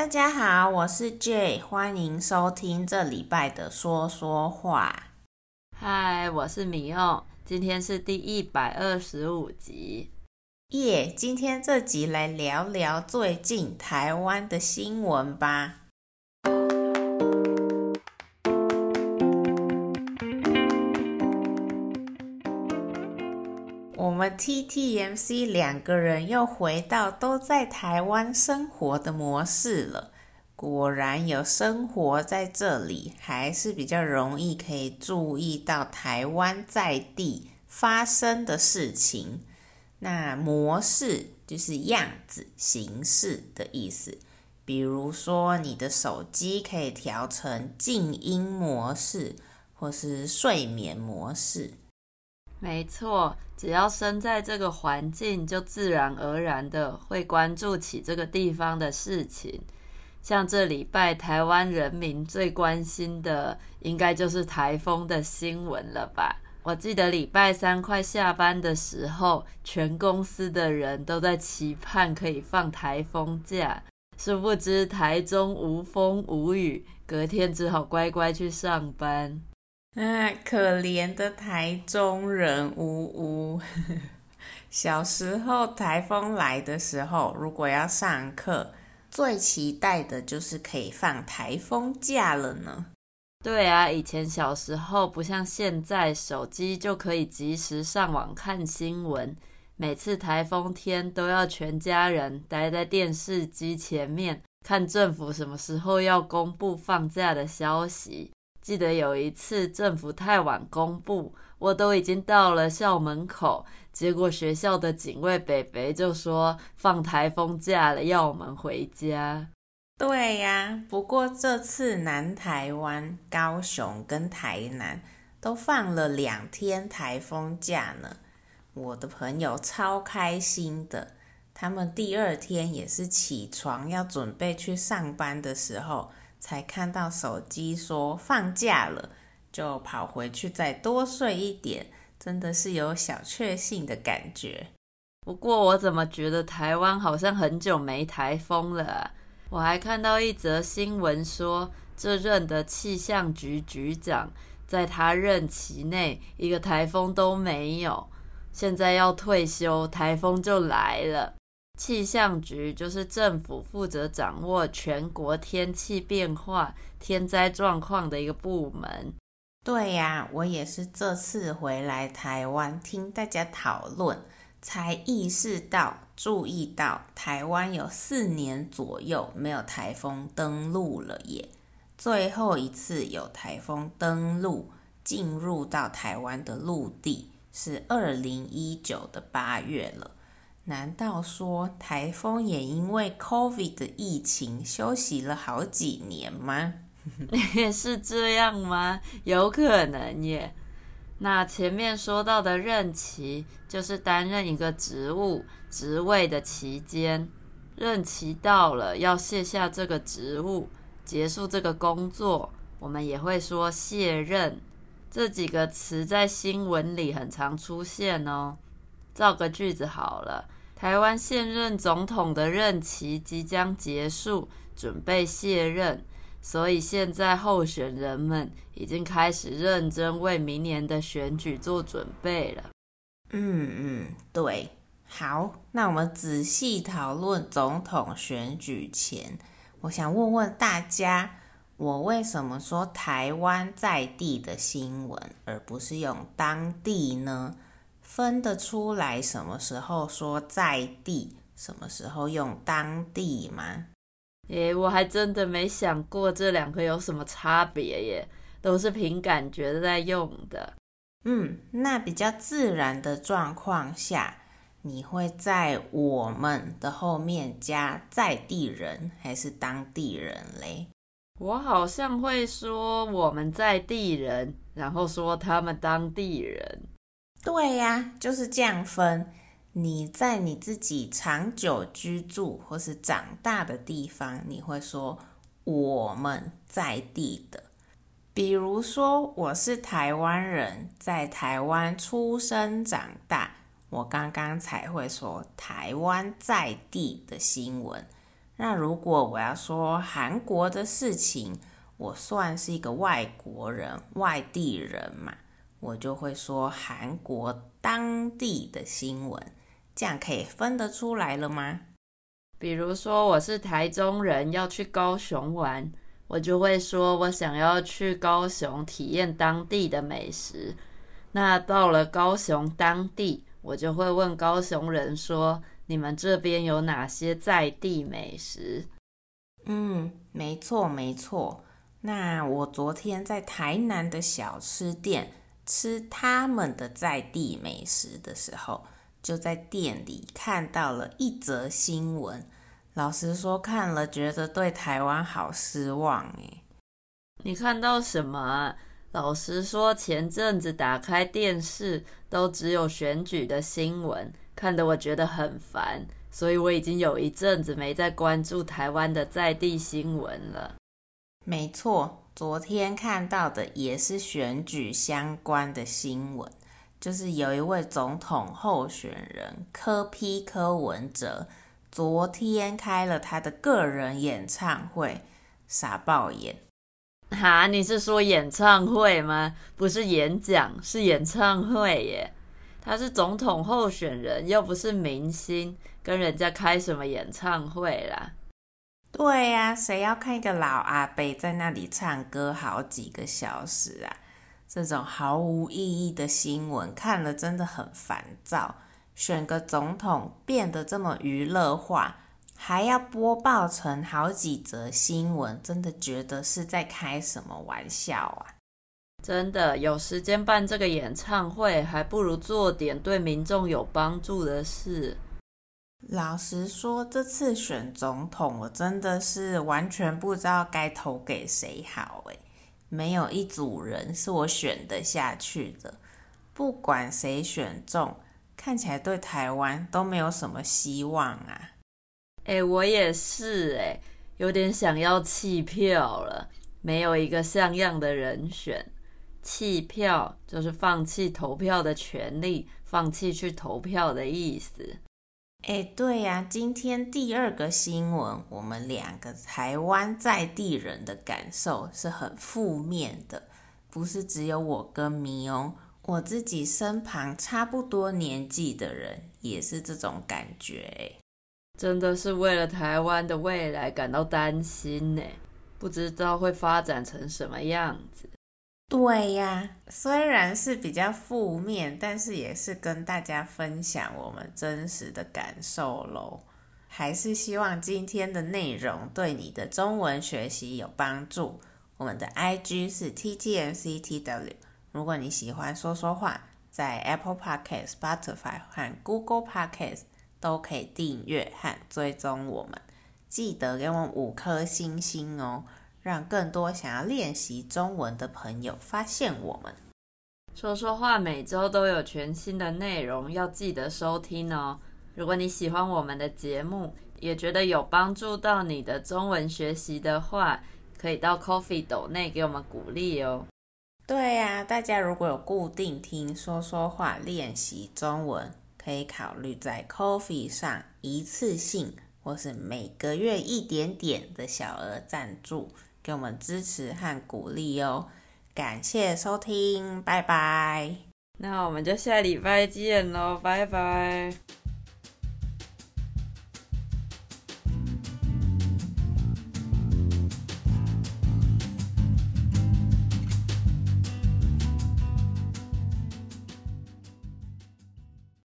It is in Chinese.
大家好，我是 Jay，欢迎收听这礼拜的说说话。嗨，我是米欧，今天是第一百二十五集。耶，yeah, 今天这集来聊聊最近台湾的新闻吧。我们 TTMC 两个人又回到都在台湾生活的模式了。果然有生活在这里，还是比较容易可以注意到台湾在地发生的事情。那模式就是样子、形式的意思。比如说，你的手机可以调成静音模式，或是睡眠模式。没错，只要身在这个环境，就自然而然的会关注起这个地方的事情。像这礼拜台湾人民最关心的，应该就是台风的新闻了吧？我记得礼拜三快下班的时候，全公司的人都在期盼可以放台风假，殊不知台中无风无雨，隔天只好乖乖去上班。啊，可怜的台中人，呜呜。小时候台风来的时候，如果要上课，最期待的就是可以放台风假了呢。对啊，以前小时候不像现在，手机就可以及时上网看新闻。每次台风天都要全家人待在电视机前面，看政府什么时候要公布放假的消息。记得有一次政府太晚公布，我都已经到了校门口。结果学校的警卫北北就说放台风假了，要我们回家。对呀，不过这次南台湾、高雄跟台南都放了两天台风假呢。我的朋友超开心的，他们第二天也是起床要准备去上班的时候，才看到手机说放假了，就跑回去再多睡一点。真的是有小确幸的感觉。不过我怎么觉得台湾好像很久没台风了？我还看到一则新闻说，这任的气象局局长在他任期内一个台风都没有，现在要退休，台风就来了。气象局就是政府负责掌握全国天气变化、天灾状况的一个部门。对呀，我也是这次回来台湾听大家讨论，才意识到、注意到台湾有四年左右没有台风登陆了耶。最后一次有台风登陆进入到台湾的陆地是二零一九的八月了。难道说台风也因为 COVID 的疫情休息了好几年吗？也 是这样吗？有可能耶。那前面说到的任期，就是担任一个职务、职位的期间，任期到了要卸下这个职务，结束这个工作，我们也会说卸任。这几个词在新闻里很常出现哦。造个句子好了，台湾现任总统的任期即将结束，准备卸任。所以现在候选人们已经开始认真为明年的选举做准备了。嗯嗯，对。好，那我们仔细讨论总统选举前，我想问问大家，我为什么说台湾在地的新闻，而不是用当地呢？分得出来什么时候说在地，什么时候用当地吗？诶，我还真的没想过这两个有什么差别耶，都是凭感觉在用的。嗯，那比较自然的状况下，你会在我们的后面加在地人还是当地人嘞？我好像会说我们在地人，然后说他们当地人。对呀，就是这样分。你在你自己长久居住或是长大的地方，你会说我们在地的。比如说，我是台湾人，在台湾出生长大，我刚刚才会说台湾在地的新闻。那如果我要说韩国的事情，我算是一个外国人、外地人嘛，我就会说韩国当地的新闻，这样可以分得出来了吗？比如说我是台中人，要去高雄玩，我就会说我想要去高雄体验当地的美食。那到了高雄当地，我就会问高雄人说：“你们这边有哪些在地美食？”嗯，没错没错。那我昨天在台南的小吃店吃他们的在地美食的时候，就在店里看到了一则新闻。老实说，看了觉得对台湾好失望诶。你看到什么啊？老实说，前阵子打开电视都只有选举的新闻，看得我觉得很烦，所以我已经有一阵子没再关注台湾的在地新闻了。没错，昨天看到的也是选举相关的新闻，就是有一位总统候选人柯 P 柯文哲，昨天开了他的个人演唱会，傻爆眼。哈，你是说演唱会吗？不是演讲，是演唱会耶。他是总统候选人，又不是明星，跟人家开什么演唱会啦？对呀、啊，谁要看一个老阿伯在那里唱歌好几个小时啊？这种毫无意义的新闻看了真的很烦躁。选个总统变得这么娱乐化。还要播报成好几则新闻，真的觉得是在开什么玩笑啊！真的有时间办这个演唱会，还不如做点对民众有帮助的事。老实说，这次选总统，我真的是完全不知道该投给谁好诶，没有一组人是我选得下去的。不管谁选中，看起来对台湾都没有什么希望啊！哎，我也是哎，有点想要弃票了。没有一个像样的人选，弃票就是放弃投票的权利，放弃去投票的意思。哎，对呀，今天第二个新闻，我们两个台湾在地人的感受是很负面的，不是只有我跟咪哦，我自己身旁差不多年纪的人也是这种感觉哎。真的是为了台湾的未来感到担心呢，不知道会发展成什么样子。对呀，虽然是比较负面，但是也是跟大家分享我们真实的感受喽。还是希望今天的内容对你的中文学习有帮助。我们的 IG 是 TTMCTW。如果你喜欢说说话，在 Apple Podcast、Spotify 和 Google Podcast。都可以订阅和追踪我们，记得给我们五颗星星哦，让更多想要练习中文的朋友发现我们。说说话每周都有全新的内容，要记得收听哦。如果你喜欢我们的节目，也觉得有帮助到你的中文学习的话，可以到 Coffee 斗内给我们鼓励哦。对呀，大家如果有固定听说说话练习中文。可以考虑在 Coffee 上一次性或是每个月一点点的小额赞助，给我们支持和鼓励哦。感谢收听，拜拜。那我们就下礼拜见喽，拜拜。